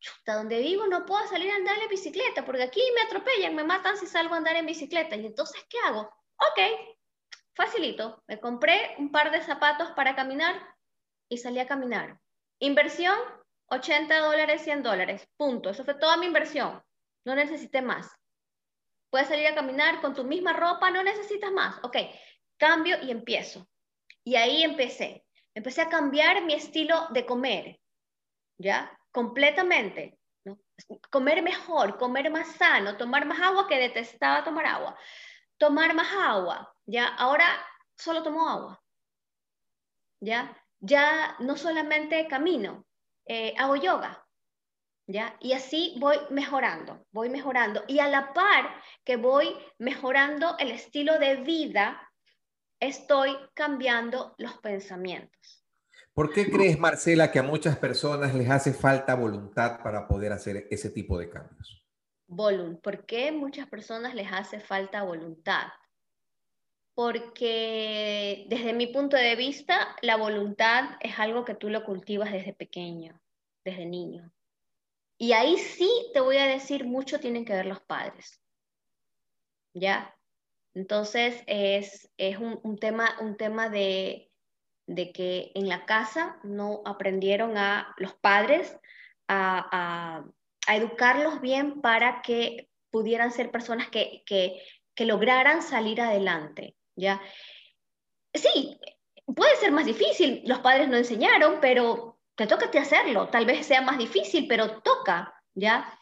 Hasta donde vivo no puedo salir a andar en bicicleta porque aquí me atropellan, me matan si salgo a andar en bicicleta. ¿Y entonces qué hago? Ok, facilito. Me compré un par de zapatos para caminar y salí a caminar. Inversión, 80 dólares, 100 dólares, punto. Eso fue toda mi inversión. No necesité más. Puedes salir a caminar con tu misma ropa, no necesitas más. Ok, cambio y empiezo. Y ahí empecé. Empecé a cambiar mi estilo de comer, ¿ya? Completamente. Comer mejor, comer más sano, tomar más agua que detestaba tomar agua. Tomar más agua, ¿ya? Ahora solo tomo agua, ¿ya? Ya no solamente camino, eh, hago yoga, ¿ya? Y así voy mejorando, voy mejorando. Y a la par que voy mejorando el estilo de vida, estoy cambiando los pensamientos. ¿Por qué crees, Marcela, que a muchas personas les hace falta voluntad para poder hacer ese tipo de cambios? Volun ¿Por qué muchas personas les hace falta voluntad? porque desde mi punto de vista, la voluntad es algo que tú lo cultivas desde pequeño, desde niño. Y ahí sí te voy a decir, mucho tienen que ver los padres. ¿Ya? Entonces es, es un, tema, un tema de, de, que en la casa no aprendieron a los padres a, a, educarlos bien para que pudieran ser personas que, que, que lograran salir adelante. ¿ya? Sí, puede ser más difícil, los padres no enseñaron, pero te toca a hacerlo, tal vez sea más difícil, pero toca, ¿ya?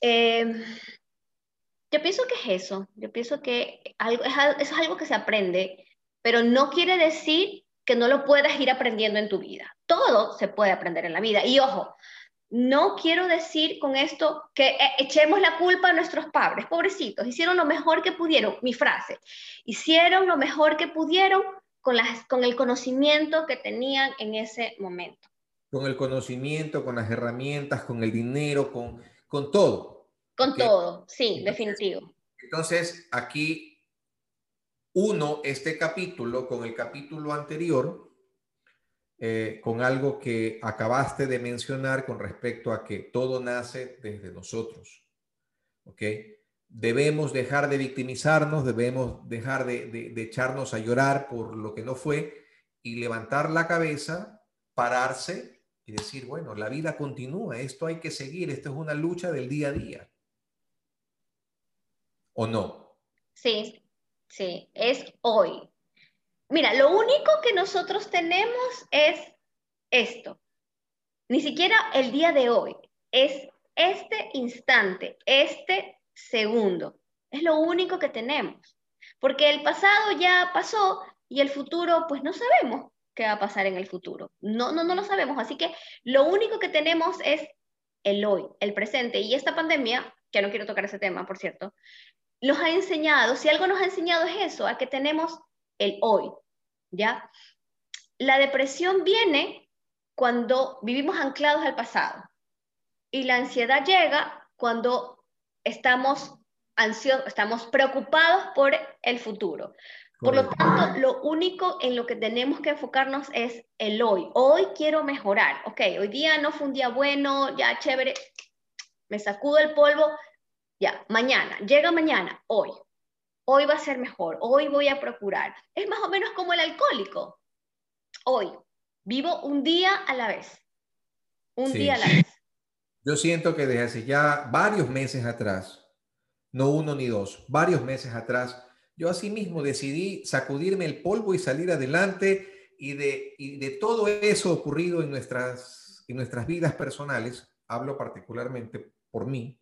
Em, yo pienso que es eso, yo pienso que algo, es, es algo que se aprende, pero no quiere decir que no lo puedas ir aprendiendo en tu vida. Todo se puede aprender en la vida. Y ojo, no quiero decir con esto que eh, echemos la culpa a nuestros padres, pobrecitos, hicieron lo mejor que pudieron, mi frase, hicieron lo mejor que pudieron con, las, con el conocimiento que tenían en ese momento. Con el conocimiento, con las herramientas, con el dinero, con, con todo. Con todo, sí, definitivo. Entonces, aquí uno este capítulo con el capítulo anterior, eh, con algo que acabaste de mencionar con respecto a que todo nace desde nosotros. ¿Ok? Debemos dejar de victimizarnos, debemos dejar de, de echarnos a llorar por lo que no fue y levantar la cabeza, pararse y decir, bueno, la vida continúa, esto hay que seguir, esto es una lucha del día a día. ¿O no? Sí, Sí, es hoy. Mira, lo único que nosotros tenemos es esto. Ni siquiera el día de hoy. Es este instante, este segundo. Es lo único que tenemos. Porque el pasado ya pasó y el futuro, pues no sabemos qué va a pasar en el futuro. No, no, no lo sabemos. Así que lo único que tenemos es el hoy, el presente. Y esta pandemia, que no quiero tocar ese tema, por cierto, nos ha enseñado, si algo nos ha enseñado es eso, a que tenemos el hoy, ¿ya? La depresión viene cuando vivimos anclados al pasado y la ansiedad llega cuando estamos ansiosos, estamos preocupados por el futuro. Por lo tanto, lo único en lo que tenemos que enfocarnos es el hoy. Hoy quiero mejorar. Ok, hoy día no fue un día bueno, ya chévere, me sacudo el polvo, ya, mañana, llega mañana, hoy. Hoy va a ser mejor, hoy voy a procurar. Es más o menos como el alcohólico. Hoy, vivo un día a la vez. Un día a la vez. Yo siento que desde hace ya varios meses atrás, no uno ni dos, varios meses atrás, yo así mismo decidí sacudirme el polvo y salir adelante y de, y de todo eso ocurrido en nuestras, en nuestras vidas personales, hablo particularmente por mí,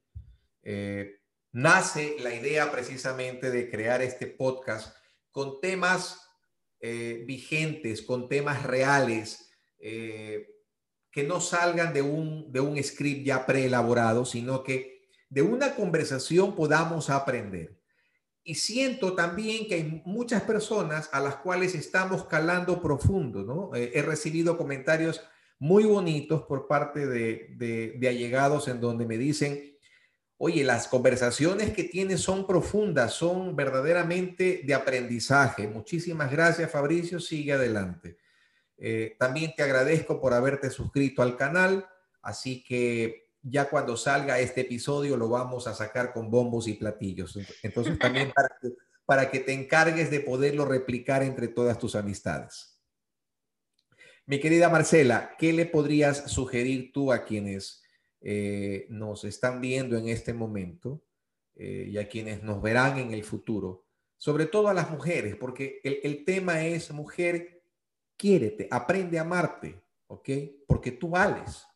eh, nace la idea precisamente de crear este podcast con temas eh, vigentes, con temas reales, eh, que no salgan de un, de un script ya preelaborado, sino que de una conversación podamos aprender. Y siento también que hay muchas personas a las cuales estamos calando profundo, ¿no? he recibido comentarios muy bonitos por parte de, de, de allegados en donde me dicen, Oye, las conversaciones que tienes son profundas, son verdaderamente de aprendizaje. Muchísimas gracias, Fabricio. Sigue adelante. Eh, también te agradezco por haberte suscrito al canal, así que ya cuando salga este episodio lo vamos a sacar con bombos y platillos. Entonces también para que, para que te encargues de poderlo replicar entre todas tus amistades. Mi querida Marcela, ¿qué le podrías sugerir tú a quienes eh, nos están viendo en este momento eh, y a quienes nos verán en el futuro, sobre todo a las mujeres, porque el, tema es, mujer, quiérete, aprende a amarte, ¿ok? Porque tú vales.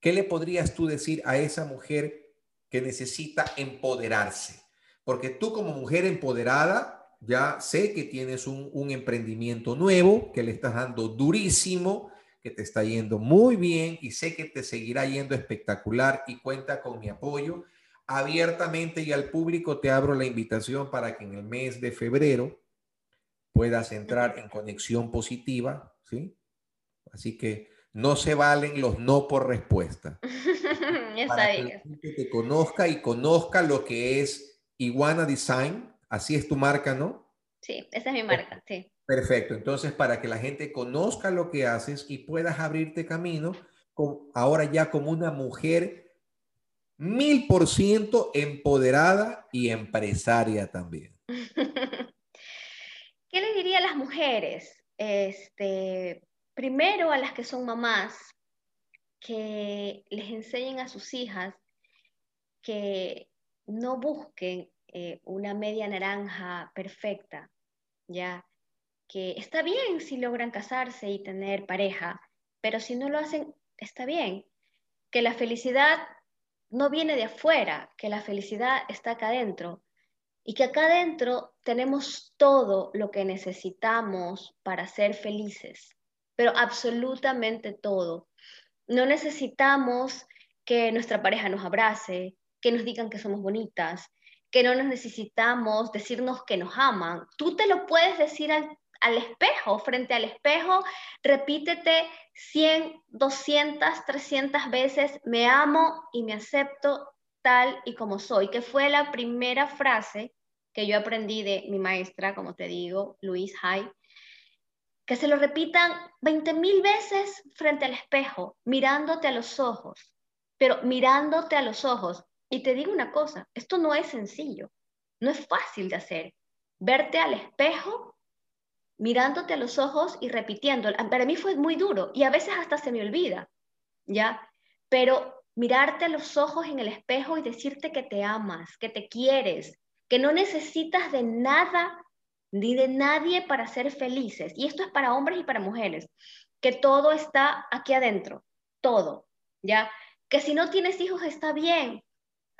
¿Qué le podrías tú decir a esa mujer que necesita empoderarse? Porque tú como mujer empoderada, ya sé que tienes un, un emprendimiento nuevo, que le estás dando durísimo, que te está yendo muy bien y sé que te seguirá yendo espectacular y cuenta con mi apoyo. Abiertamente y al público te abro la invitación para que en el mes de febrero puedas entrar en conexión positiva, ¿sí? Así que no se valen los no por respuesta. [laughs] para que la gente te conozca y conozca lo que es Iguana Design, así es tu marca, ¿no? Sí, esa es mi marca, sí. Perfecto. Entonces, para que la gente conozca lo que haces y puedas abrirte camino, ahora ya como una mujer mil por ciento empoderada y empresaria también. [laughs] ¿Qué le diría a las mujeres? Este, primero a las que son mamás, que les enseñen a sus hijas que no busquen eh, una media naranja perfecta, ¿ya? Que está bien si logran casarse y tener pareja, pero si no lo hacen, está bien. Que la felicidad no viene de afuera, que la felicidad está acá adentro. y que acá adentro tenemos todo lo que necesitamos para ser felices, pero absolutamente todo. No necesitamos que nuestra pareja nos abrace, que nos digan que somos bonitas, que no nos necesitamos decirnos que nos aman. Tú te lo puedes decir al, al espejo, frente al espejo, repítete 100, 200, 300 veces, me amo y me acepto tal y como soy, que fue la primera frase que yo aprendí de mi maestra, como te digo, Luis Hay, que se lo repitan 20 mil veces frente al espejo, mirándote a los ojos, pero mirándote a los ojos. Y te digo una cosa, esto no es sencillo, no es fácil de hacer. Verte al espejo, mirándote a los ojos y repitiendo. Para mí fue muy duro y a veces hasta se me olvida, ¿ya? Pero mirarte a los ojos en el espejo y decirte que te amas, que te quieres, que no necesitas de nada ni de nadie para ser felices. Y esto es para hombres y para mujeres, que todo está aquí adentro, todo, ¿ya? Que si no tienes hijos está bien,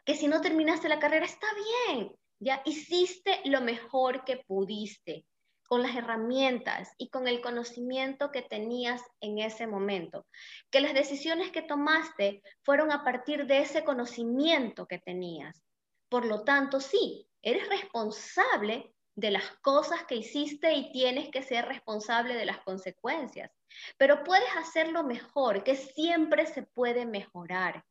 que si no terminaste la carrera está bien, ¿ya? Hiciste lo mejor que pudiste con las herramientas y con el conocimiento que tenías en ese momento. Que las decisiones que tomaste fueron a partir de ese conocimiento que tenías. Por lo tanto, sí, eres responsable de las cosas que hiciste y tienes que ser responsable de las consecuencias. Pero puedes hacerlo mejor, que siempre se puede mejorar.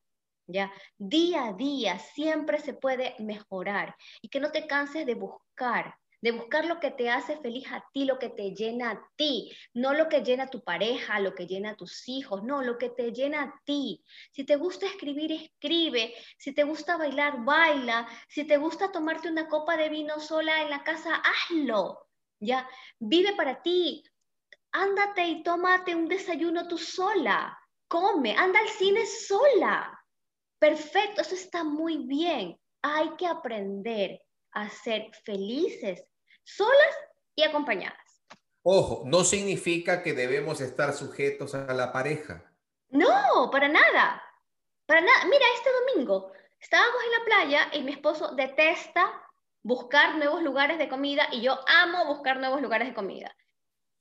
¿Ya? Día a día siempre se puede mejorar y que no te canses de buscar, de buscar lo que te hace feliz a ti, lo que te llena a ti, no lo que llena a tu pareja, lo que llena a tus hijos, no, lo que te llena a ti. Si te gusta escribir, escribe. Si te gusta bailar, baila. Si te gusta tomarte una copa de vino sola en la casa, hazlo. Ya, vive para ti. Ándate y tómate un desayuno tú sola. Come, anda al cine sola. Perfecto, eso está muy bien. Hay que aprender a ser felices solas y acompañadas. Ojo, no significa que debemos estar sujetos a la pareja. No, para nada. Para nada. Mira, este domingo estábamos en la playa y mi esposo detesta buscar nuevos lugares de comida y yo amo buscar nuevos lugares de comida.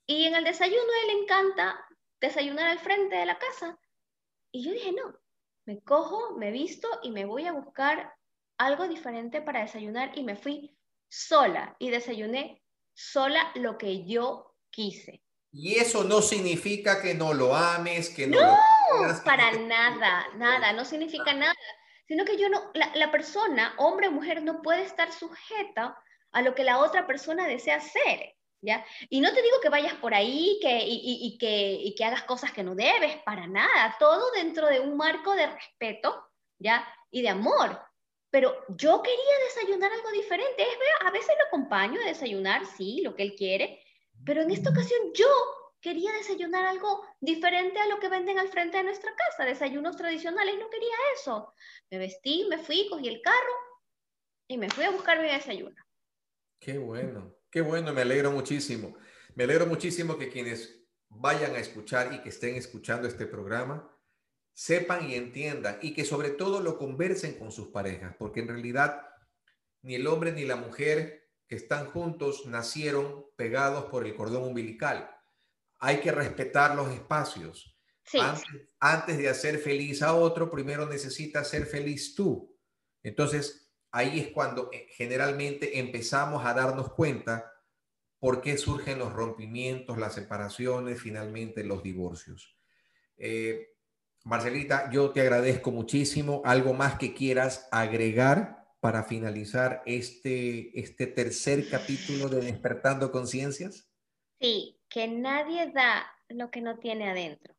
Y en el desayuno a él le encanta desayunar al frente de la casa. Y yo dije, no, me cojo, me visto y me voy a buscar algo diferente para desayunar y me fui sola y desayuné sola lo que yo quise. Y eso no significa que no lo ames, que no, no para nada, nada, no significa nada, sino que yo no, la, persona, hombre o mujer, no puede estar sujeta a lo que la otra persona desea hacer. ¿Ya? Y no te digo que vayas por ahí que, y, y, que, y que hagas cosas que no debes, para nada, todo dentro de un marco de respeto, ¿ya? Y de amor, pero yo quería desayunar algo diferente. A veces lo acompaño a desayunar, sí, lo que él quiere, pero en esta ocasión yo quería desayunar algo diferente a lo que venden al frente de nuestra casa, desayunos tradicionales, no quería eso. Me vestí, me fui, cogí el carro y me fui a buscar mi desayuno. Qué bueno, qué bueno, me alegro muchísimo. Me alegro muchísimo que quienes vayan a escuchar y que estén escuchando este programa sepan y entiendan y que sobre todo lo conversen con sus parejas, porque en realidad ni el hombre ni la mujer que están juntos nacieron pegados por el cordón umbilical. Hay que respetar los espacios. Antes, de hacer feliz a otro, primero necesitas ser feliz tú. Entonces, ahí es cuando eh, generalmente empezamos a darnos cuenta por qué surgen los rompimientos, las separaciones, finalmente los divorcios. Eh, Marcelita, yo te agradezco muchísimo. ¿Algo más que quieras agregar para finalizar este, este tercer capítulo de Despertando Conciencias? Sí, que nadie da lo que no tiene adentro.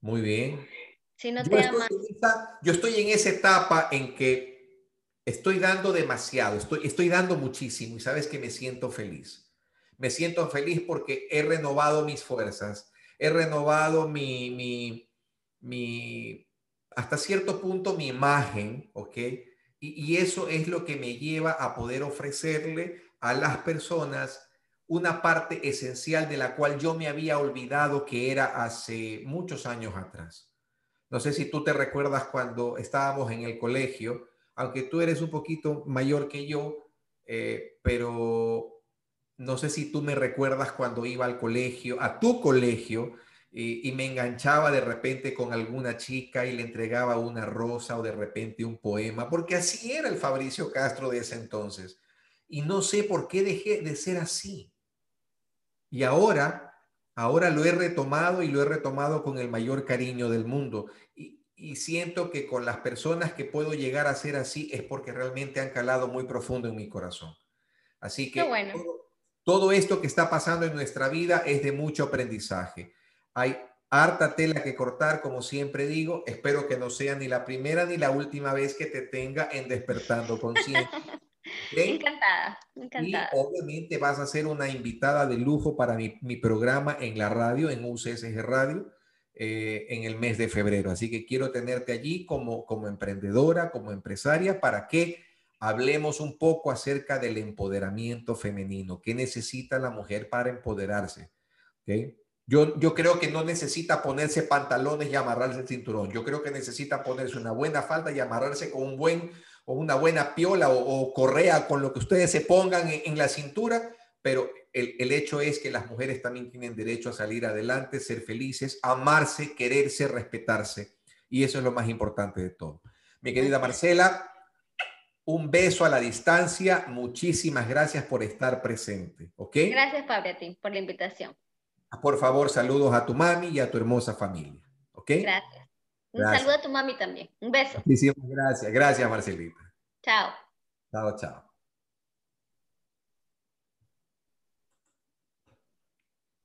Muy bien. Si no yo, estoy yo estoy en esa etapa en que estoy dando demasiado, estoy, estoy dando muchísimo y sabes que me siento feliz. Me siento feliz porque he renovado mis fuerzas he renovado mi, mi, mi, hasta cierto punto mi imagen, ¿ok? Y, eso es lo que me lleva a poder ofrecerle a las personas una parte esencial de la cual yo me había olvidado que era hace muchos años atrás. No sé si tú te recuerdas cuando estábamos en el colegio, aunque tú eres un poquito mayor que yo, eh, pero no sé si tú me recuerdas cuando iba al colegio, a tu colegio, y, me enganchaba de repente con alguna chica y le entregaba una rosa o de repente un poema, porque así era el Fabricio Castro de ese entonces. Y no sé por qué dejé de ser así. Y ahora, ahora lo he retomado y lo he retomado con el mayor cariño del mundo. Y, siento que con las personas que puedo llegar a ser así es porque realmente han calado muy profundo en mi corazón. Así que bueno. todo esto que está pasando en nuestra vida es de mucho aprendizaje hay harta tela que cortar, como siempre digo. Espero que no sea ni la primera ni la última vez que te tenga en Despertando Conciencia. [laughs] Encantada, encantada. Y obviamente vas a ser una invitada de lujo para mi, programa en la radio, en UCSG Radio, eh, en el mes de febrero. Así que quiero tenerte allí como, como emprendedora, como empresaria, para que hablemos un poco acerca del empoderamiento femenino. ¿Qué necesita la mujer para empoderarse? ¿Okay? Yo, yo creo que no necesita ponerse pantalones y amarrarse el cinturón. Yo creo que necesita ponerse una buena falda y amarrarse con un buen o una buena piola o, correa con lo que ustedes se pongan en, la cintura, pero el, el, hecho es que las mujeres también tienen derecho a salir adelante, ser felices, amarse, quererse, respetarse. Y eso es lo más importante de todo. Mi querida Marcela, un beso a la distancia. Muchísimas gracias por estar presente. ¿Ok? Gracias, Pablo, a ti por la invitación. Por favor, saludos a tu mami y a tu hermosa familia. ¿Ok? Gracias. Un saludo a tu mami también. Un beso. Muchísimas gracias. Gracias, Marcelita. Chao. Chao, chao.